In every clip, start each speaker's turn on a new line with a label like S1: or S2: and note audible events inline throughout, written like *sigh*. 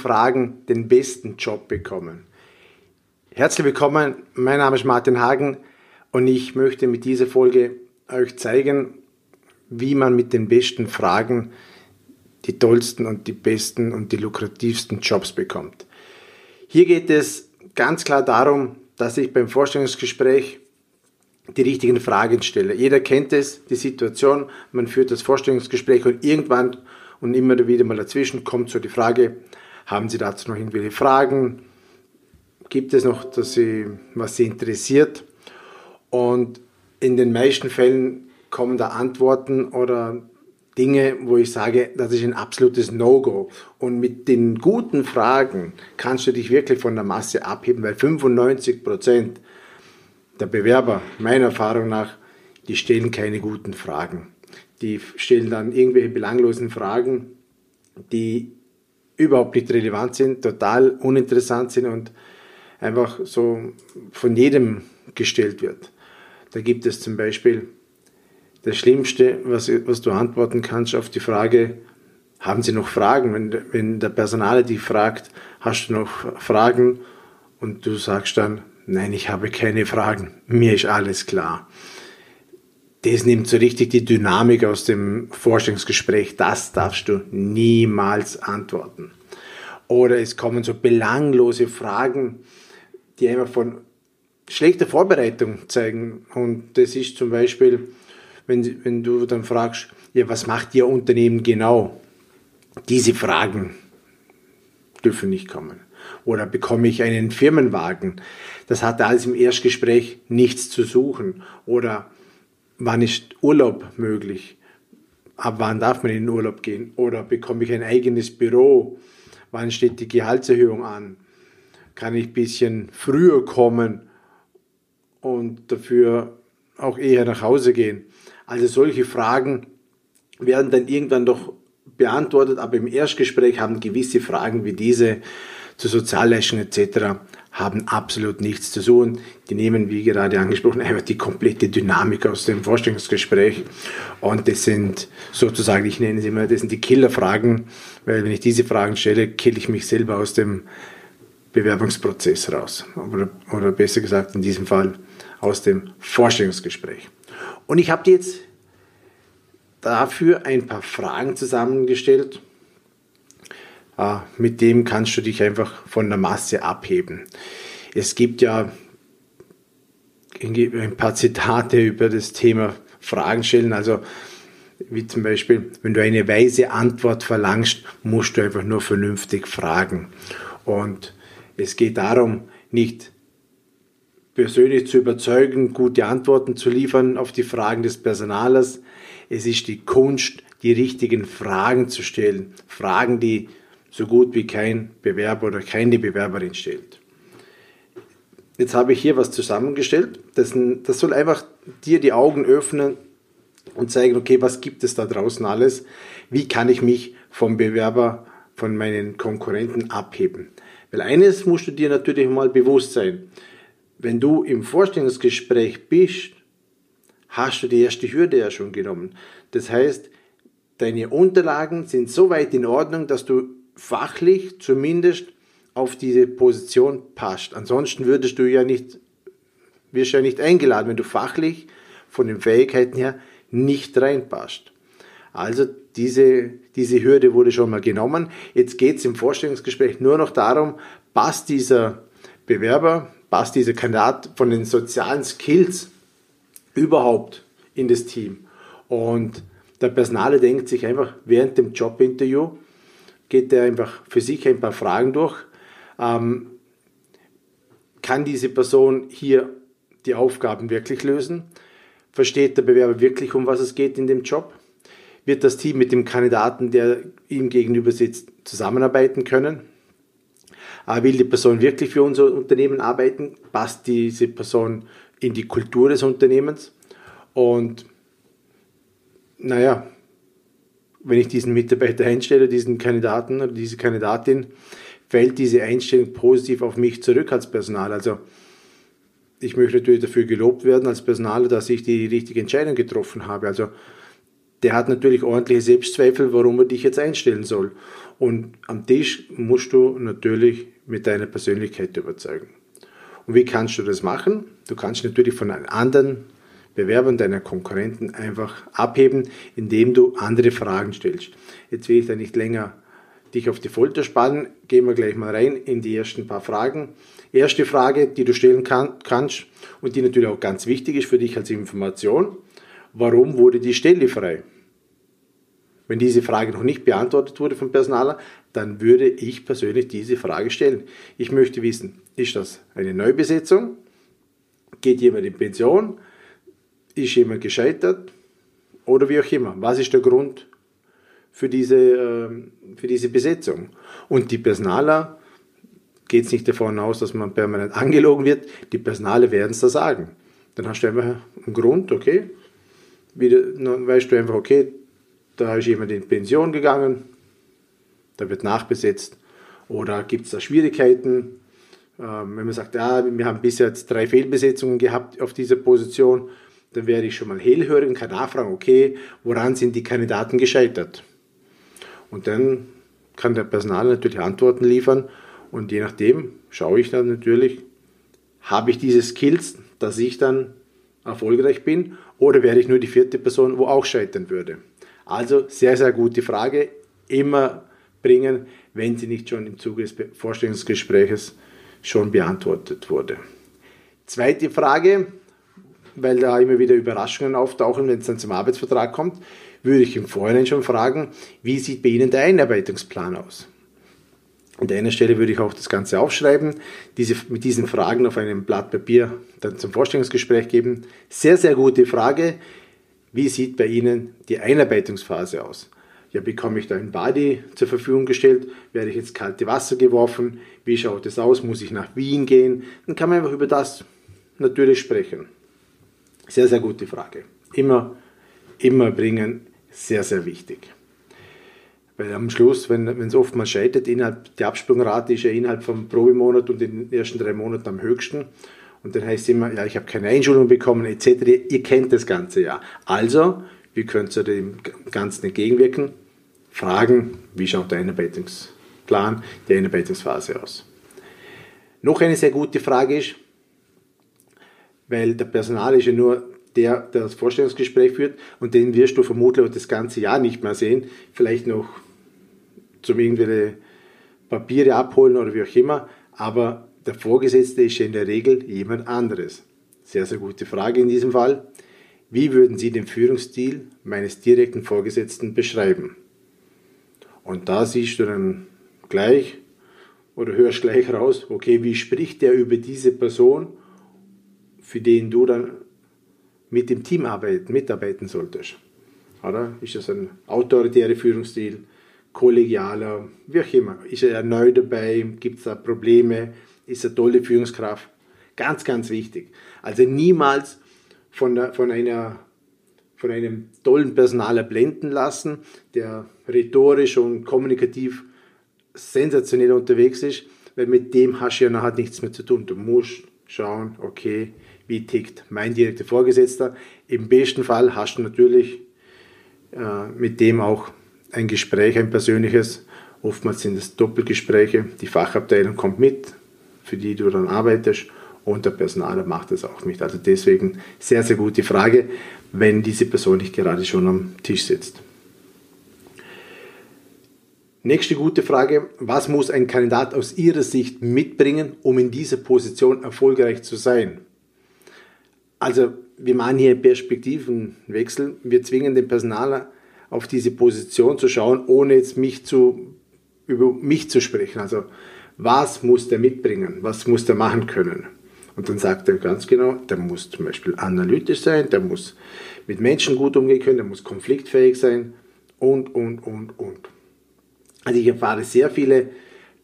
S1: Fragen den besten Job bekommen. Herzlich willkommen, mein Name ist Martin Hagen und ich möchte mit dieser Folge euch zeigen, wie man mit den besten Fragen die tollsten und die besten und die lukrativsten Jobs bekommt. Hier geht es ganz klar darum, dass ich beim Vorstellungsgespräch die richtigen Fragen stelle. Jeder kennt es, die Situation, man führt das Vorstellungsgespräch und irgendwann und immer wieder mal dazwischen kommt so die Frage, haben Sie dazu noch irgendwelche Fragen? Gibt es noch, dass Sie, was Sie interessiert? Und in den meisten Fällen kommen da Antworten oder Dinge, wo ich sage, das ist ein absolutes No-Go. Und mit den guten Fragen kannst du dich wirklich von der Masse abheben, weil 95 Prozent der Bewerber, meiner Erfahrung nach, die stellen keine guten Fragen. Die stellen dann irgendwelche belanglosen Fragen, die überhaupt nicht relevant sind, total uninteressant sind und einfach so von jedem gestellt wird. Da gibt es zum Beispiel das Schlimmste, was, was du antworten kannst auf die Frage, haben Sie noch Fragen? Wenn, wenn der Personaler dich fragt, hast du noch Fragen? Und du sagst dann, nein, ich habe keine Fragen, mir ist alles klar. Das nimmt so richtig die Dynamik aus dem Forschungsgespräch. Das darfst du niemals antworten. Oder es kommen so belanglose Fragen, die einfach von schlechter Vorbereitung zeigen. Und das ist zum Beispiel, wenn, wenn du dann fragst, ja, was macht Ihr Unternehmen genau? Diese Fragen dürfen nicht kommen. Oder bekomme ich einen Firmenwagen? Das hat alles im Erstgespräch nichts zu suchen. Oder wann ist Urlaub möglich? Ab wann darf man in den Urlaub gehen? Oder bekomme ich ein eigenes Büro? Wann steht die Gehaltserhöhung an? Kann ich ein bisschen früher kommen und dafür auch eher nach Hause gehen? Also solche Fragen werden dann irgendwann doch beantwortet, aber im Erstgespräch haben gewisse Fragen wie diese zu Sozialleistungen etc. haben absolut nichts zu tun. Die nehmen, wie gerade angesprochen, einfach die komplette Dynamik aus dem Vorstellungsgespräch und das sind sozusagen, ich nenne sie immer, das sind die Killerfragen, weil wenn ich diese Fragen stelle, kill ich mich selber aus dem Bewerbungsprozess raus. Oder, oder besser gesagt, in diesem Fall aus dem Vorstellungsgespräch. Und ich habe jetzt dafür ein paar Fragen zusammengestellt. Ah, mit dem kannst du dich einfach von der Masse abheben. Es gibt ja ein paar Zitate über das Thema Fragen stellen. Also wie zum Beispiel, wenn du eine weise Antwort verlangst, musst du einfach nur vernünftig fragen. Und es geht darum, nicht persönlich zu überzeugen, gute Antworten zu liefern auf die Fragen des Personalers. Es ist die Kunst, die richtigen Fragen zu stellen. Fragen, die so gut wie kein Bewerber oder keine Bewerberin stellt. Jetzt habe ich hier was zusammengestellt. Das, das soll einfach dir die Augen öffnen und zeigen, okay, was gibt es da draußen alles? Wie kann ich mich vom Bewerber, von meinen Konkurrenten abheben? Weil eines musst du dir natürlich mal bewusst sein wenn du im Vorstellungsgespräch bist, hast du die erste Hürde ja schon genommen. Das heißt, deine Unterlagen sind so weit in Ordnung, dass du fachlich zumindest auf diese Position passt. Ansonsten würdest du ja nicht, wirst ja nicht eingeladen, wenn du fachlich von den Fähigkeiten her nicht reinpasst. Also diese, diese Hürde wurde schon mal genommen. Jetzt geht es im Vorstellungsgespräch nur noch darum, passt dieser Bewerber, passt dieser Kandidat von den sozialen Skills überhaupt in das Team. Und der Personale denkt sich einfach während dem Jobinterview, geht er einfach für sich ein paar Fragen durch. Ähm, kann diese Person hier die Aufgaben wirklich lösen? Versteht der Bewerber wirklich, um was es geht in dem Job? Wird das Team mit dem Kandidaten, der ihm gegenüber sitzt, zusammenarbeiten können? Äh, will die Person wirklich für unser Unternehmen arbeiten? Passt diese Person in die Kultur des Unternehmens? Und naja, wenn ich diesen Mitarbeiter einstelle, diesen Kandidaten oder diese Kandidatin, fällt diese Einstellung positiv auf mich zurück als Personal. Also ich möchte natürlich dafür gelobt werden als Personal, dass ich die richtige Entscheidung getroffen habe. Also der hat natürlich ordentliche Selbstzweifel, warum er dich jetzt einstellen soll. Und am Tisch musst du natürlich mit deiner Persönlichkeit überzeugen. Und wie kannst du das machen? Du kannst natürlich von anderen Bewerbern, deiner Konkurrenten einfach abheben, indem du andere Fragen stellst. Jetzt will ich da nicht länger dich auf die Folter spannen. Gehen wir gleich mal rein in die ersten paar Fragen. Erste Frage, die du stellen kann, kannst und die natürlich auch ganz wichtig ist für dich als Information. Warum wurde die Stelle frei? Wenn diese Frage noch nicht beantwortet wurde vom Personaler, dann würde ich persönlich diese Frage stellen. Ich möchte wissen, ist das eine Neubesetzung? Geht jemand in Pension? Ist jemand gescheitert? Oder wie auch immer. Was ist der Grund für diese, ähm, für diese Besetzung? Und die Personaler geht es nicht davon aus, dass man permanent *laughs* angelogen wird. Die Personale werden es da sagen. Dann hast du einfach einen Grund, okay. Wieder, dann weißt du einfach, okay, da ist jemand in Pension gegangen, da wird nachbesetzt. Oder gibt es da Schwierigkeiten? Ähm, wenn man sagt, ja, wir haben bisher jetzt drei Fehlbesetzungen gehabt auf dieser Position, dann werde ich schon mal hellhörig und kann nachfragen, okay, woran sind die Kandidaten gescheitert? Und dann kann der Personal natürlich Antworten liefern und je nachdem schaue ich dann natürlich, habe ich diese Skills, dass ich dann erfolgreich bin oder wäre ich nur die vierte Person, wo auch scheitern würde? Also sehr, sehr gute Frage. Immer bringen, wenn sie nicht schon im Zuge des Vorstellungsgespräches schon beantwortet wurde. Zweite Frage, weil da immer wieder Überraschungen auftauchen, wenn es dann zum Arbeitsvertrag kommt, würde ich im Vorhinein schon fragen, wie sieht bei Ihnen der Einarbeitungsplan aus? An einer Stelle würde ich auch das Ganze aufschreiben, diese, mit diesen Fragen auf einem Blatt Papier dann zum Vorstellungsgespräch geben. Sehr, sehr gute Frage. Wie sieht bei Ihnen die Einarbeitungsphase aus? Ja, bekomme ich da ein Body zur Verfügung gestellt? Werde ich ins kalte Wasser geworfen? Wie schaut es aus? Muss ich nach Wien gehen? Dann kann man einfach über das natürlich sprechen. Sehr, sehr gute Frage. Immer, immer bringen, sehr, sehr wichtig. Weil am Schluss, wenn es oftmals scheitert, innerhalb, die Absprungrate ist ja innerhalb vom Probemonat und in den ersten drei Monaten am höchsten. Und dann heißt es immer, ja, ich habe keine Einschulung bekommen, etc. Ihr kennt das Ganze ja. Also, wie könnt ihr dem Ganzen entgegenwirken? Fragen, wie schaut der Einarbeitungsplan, die Einarbeitungsphase aus? Noch eine sehr gute Frage ist, weil der Personal ist ja nur der, der das Vorstellungsgespräch führt und den wirst du vermutlich das ganze Jahr nicht mehr sehen, vielleicht noch zum irgendwelche Papiere abholen oder wie auch immer, aber der Vorgesetzte ist ja in der Regel jemand anderes. Sehr, sehr gute Frage in diesem Fall. Wie würden Sie den Führungsstil meines direkten Vorgesetzten beschreiben? Und da siehst du dann gleich oder hörst gleich raus, okay, wie spricht der über diese Person, für den du dann mit dem Team arbeiten, mitarbeiten solltest? Oder? Ist das ein autoritärer Führungsstil, kollegialer, wie auch immer? Ist er neu dabei? Gibt es da Probleme? ist eine tolle Führungskraft. Ganz, ganz wichtig. Also niemals von, der, von, einer, von einem tollen Personaler blenden lassen, der rhetorisch und kommunikativ sensationell unterwegs ist, weil mit dem hast du ja nachher nichts mehr zu tun. Du musst schauen, okay, wie tickt mein direkter Vorgesetzter. Im besten Fall hast du natürlich äh, mit dem auch ein Gespräch, ein persönliches. Oftmals sind es Doppelgespräche. Die Fachabteilung kommt mit, für die du dann arbeitest und der Personaler macht das auch nicht. Also deswegen sehr, sehr gute Frage, wenn diese Person nicht gerade schon am Tisch sitzt. Nächste gute Frage, was muss ein Kandidat aus Ihrer Sicht mitbringen, um in dieser Position erfolgreich zu sein? Also wir machen hier Perspektivenwechsel. Wir zwingen den Personaler auf diese Position zu schauen, ohne jetzt mich zu, über mich zu sprechen. Also was muss der mitbringen, was muss der machen können. Und dann sagt er ganz genau, der muss zum Beispiel analytisch sein, der muss mit Menschen gut umgehen können, der muss konfliktfähig sein und, und, und, und. Also ich erfahre sehr viele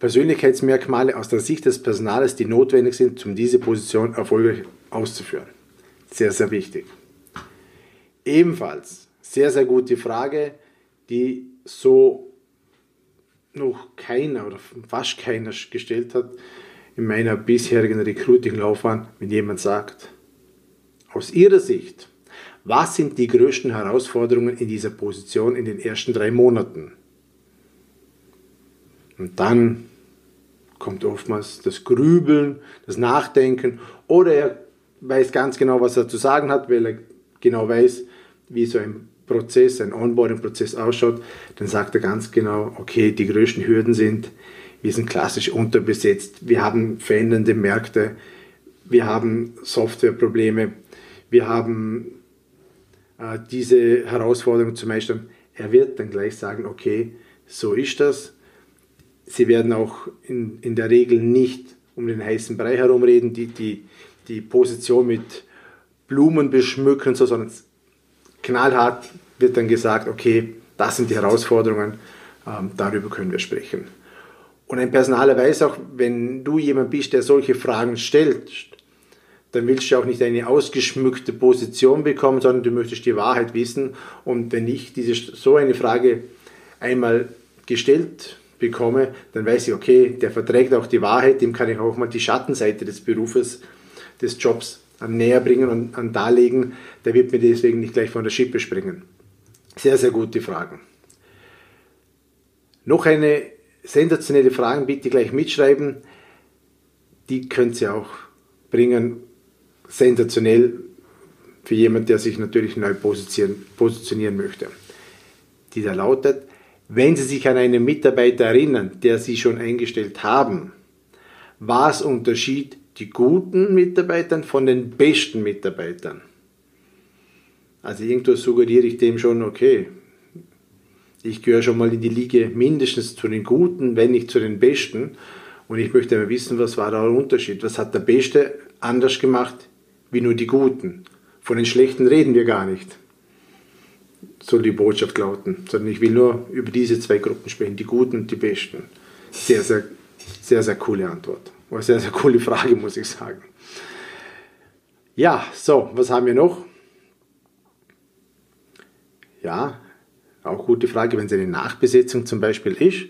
S1: Persönlichkeitsmerkmale aus der Sicht des Personals, die notwendig sind, um diese Position erfolgreich auszuführen. Sehr, sehr wichtig. Ebenfalls sehr, sehr gute Frage, die so noch keiner oder fast keiner gestellt hat in meiner bisherigen Recruiting-Laufbahn, wenn jemand sagt, aus Ihrer Sicht, Was sind die größten Herausforderungen in dieser Position in den ersten drei Monaten? Und dann kommt oftmals das Grübeln, das Nachdenken oder er weiß ganz genau, was er zu sagen hat, weil er genau weiß, wie so ein Prozess, ein Onboarding-Prozess ausschaut, dann sagt er ganz genau, okay, die größten Hürden sind, wir sind klassisch unterbesetzt, wir haben verändernde Märkte, wir haben Softwareprobleme, wir haben äh, diese Herausforderung zu meistern. Er wird dann gleich sagen, okay, so ist das. Sie werden auch in, in der Regel nicht um den heißen Brei herumreden, die, die, die Position mit Blumen beschmücken, so, sondern knallhart wird dann gesagt, okay, das sind die Herausforderungen, ähm, darüber können wir sprechen. Und ein Personaler weiß auch, wenn du jemand bist, der solche Fragen stellt, dann willst du auch nicht eine ausgeschmückte Position bekommen, sondern du möchtest die Wahrheit wissen. Und wenn ich diese, so eine Frage einmal gestellt bekomme, dann weiß ich, okay, der verträgt auch die Wahrheit, dem kann ich auch mal die Schattenseite des Berufes, des Jobs näher bringen und an darlegen. Der wird mir deswegen nicht gleich von der Schippe springen. Sehr, sehr gute Fragen. Noch eine sensationelle Frage, bitte gleich mitschreiben. Die könnt ihr auch bringen. Sensationell für jemanden, der sich natürlich neu positionieren, positionieren möchte. Die da lautet, wenn Sie sich an einen Mitarbeiter erinnern, der Sie schon eingestellt haben, was unterschied die guten Mitarbeiter von den besten Mitarbeitern? Also irgendwo suggeriere ich dem schon, okay, ich gehöre schon mal in die Liga mindestens zu den Guten, wenn nicht zu den Besten. Und ich möchte mal wissen, was war da der Unterschied? Was hat der Beste anders gemacht wie nur die Guten? Von den Schlechten reden wir gar nicht. Soll die Botschaft lauten. Sondern ich will nur über diese zwei Gruppen sprechen, die Guten und die Besten. Sehr, sehr, sehr, sehr coole Antwort. Eine sehr, sehr coole Frage, muss ich sagen. Ja, so, was haben wir noch? Ja, auch gute Frage, wenn es eine Nachbesetzung zum Beispiel ist.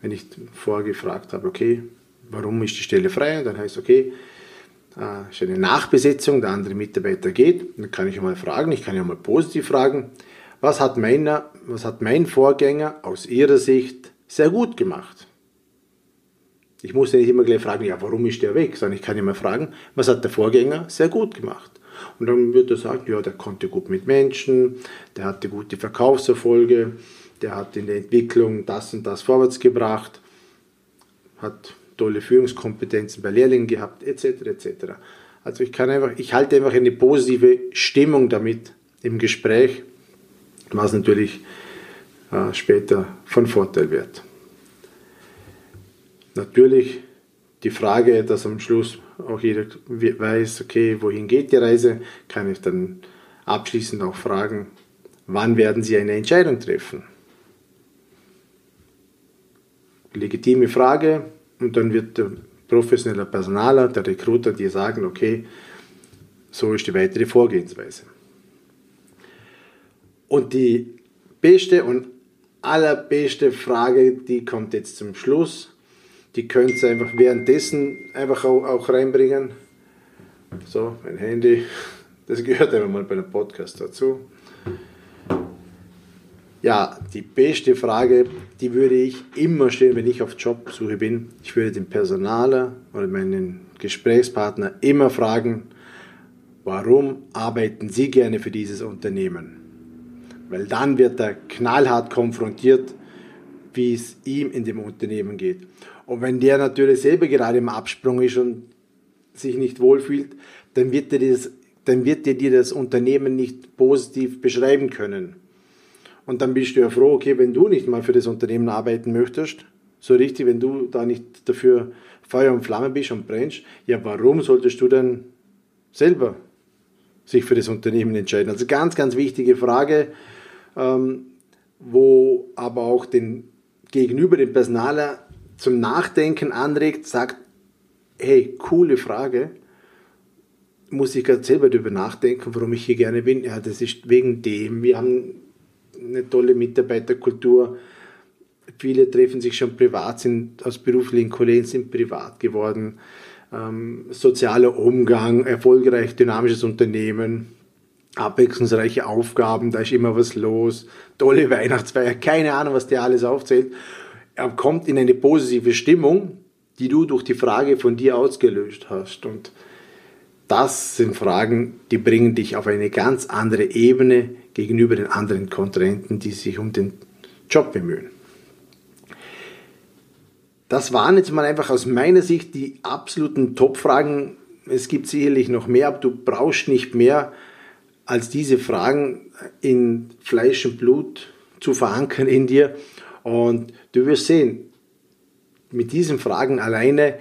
S1: Wenn ich vorher gefragt habe, okay, warum ist die Stelle frei? Dann heißt okay, äh, ist eine Nachbesetzung, der andere Mitarbeiter geht. Dann kann ich mal fragen, ich kann ja mal positiv fragen, was hat, meiner, was hat mein Vorgänger aus Ihrer Sicht sehr gut gemacht? Ich muss ja nicht immer gleich fragen, ja, warum ist der weg, sondern ich kann mal fragen, was hat der Vorgänger sehr gut gemacht? Und dann wird er sagen, ja, der konnte gut mit Menschen, der hatte gute Verkaufserfolge, der hat in der Entwicklung das und das vorwärts gebracht, hat tolle Führungskompetenzen bei Lehrlingen gehabt, etc. etc. Also ich kann einfach, ich halte einfach eine positive Stimmung damit im Gespräch, was natürlich äh, später von Vorteil wird. Natürlich die Frage, dass am Schluss auch jeder weiß, okay, wohin geht die Reise, kann ich dann abschließend auch fragen, wann werden Sie eine Entscheidung treffen? Legitime Frage und dann wird der professionelle Personaler, der Recruiter dir sagen, okay, so ist die weitere Vorgehensweise. Und die beste und allerbeste Frage, die kommt jetzt zum Schluss die könnt ihr einfach währenddessen einfach auch, auch reinbringen. So, mein Handy, das gehört einfach mal bei einem Podcast dazu. Ja, die beste Frage, die würde ich immer stellen, wenn ich auf Jobsuche bin. Ich würde den Personaler oder meinen Gesprächspartner immer fragen, warum arbeiten Sie gerne für dieses Unternehmen? Weil dann wird er knallhart konfrontiert, wie es ihm in dem Unternehmen geht. Und wenn der natürlich selber gerade im Absprung ist und sich nicht wohlfühlt, dann wird er, das, dann wird er dir das Unternehmen nicht positiv beschreiben können. Und dann bist du ja froh, okay, wenn du nicht mal für das Unternehmen arbeiten möchtest, so richtig, wenn du da nicht dafür Feuer und Flamme bist und brennst, ja, warum solltest du dann selber sich für das Unternehmen entscheiden? Also ganz, ganz wichtige Frage, ähm, wo aber auch den Gegenüber, den Personaler, zum Nachdenken anregt, sagt, hey, coole Frage, muss ich gerade selber darüber nachdenken, warum ich hier gerne bin. Ja, das ist wegen dem. Wir haben eine tolle Mitarbeiterkultur. Viele treffen sich schon privat, sind aus beruflichen Kollegen, sind privat geworden. Ähm, sozialer Umgang, erfolgreich, dynamisches Unternehmen. Abwechslungsreiche Aufgaben, da ist immer was los, tolle *laughs* Weihnachtsfeier, keine Ahnung, was der alles aufzählt. Er kommt in eine positive Stimmung, die du durch die Frage von dir ausgelöst hast. Und das sind Fragen, die bringen dich auf eine ganz andere Ebene gegenüber den anderen Kontrahenten, die sich um den Job bemühen. Das waren jetzt mal einfach aus meiner Sicht die absoluten Top-Fragen. Es gibt sicherlich noch mehr, aber du brauchst nicht mehr als diese Fragen in Fleisch und Blut zu verankern in dir. Und du wirst sehen, mit diesen Fragen alleine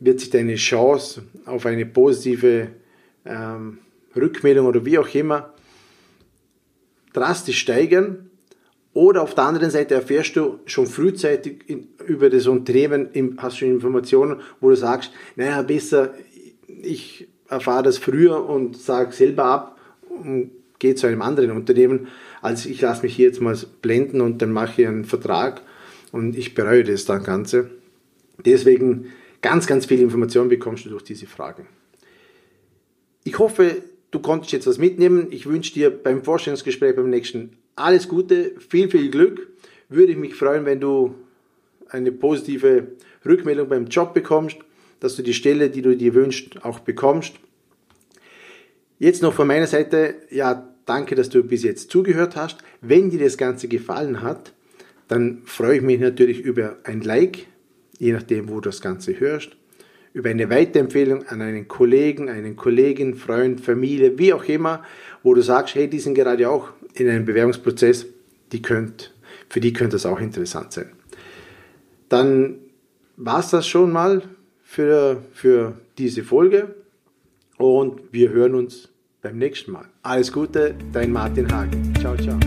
S1: wird sich deine Chance auf eine positive ähm, Rückmeldung oder wie auch immer drastisch steigern. Oder auf der anderen Seite erfährst du schon frühzeitig in, über das Unternehmen, hast schon Informationen, wo du sagst, naja, besser, ich erfahre das früher und sage selber ab und gehe zu einem anderen Unternehmen, als ich lasse mich hier jetzt mal blenden und dann mache ich einen Vertrag und ich bereue das dann Ganze. Deswegen ganz, ganz viel Information bekommst du durch diese Fragen. Ich hoffe, du konntest jetzt was mitnehmen. Ich wünsche dir beim Vorstellungsgespräch beim nächsten alles Gute, viel, viel Glück. Würde ich mich freuen, wenn du eine positive Rückmeldung beim Job bekommst, dass du die Stelle, die du dir wünschst, auch bekommst. Jetzt noch von meiner Seite, ja, danke, dass du bis jetzt zugehört hast. Wenn dir das Ganze gefallen hat, dann freue ich mich natürlich über ein Like, je nachdem, wo du das Ganze hörst, über eine Weiterempfehlung an einen Kollegen, einen Kollegin, Freund, Familie, wie auch immer, wo du sagst, hey, die sind gerade auch in einem Bewerbungsprozess, die könnt, für die könnte das auch interessant sein. Dann war es das schon mal für, für diese Folge und wir hören uns beim nächsten Mal. Alles Gute, dein Martin Hagen. Ciao, ciao.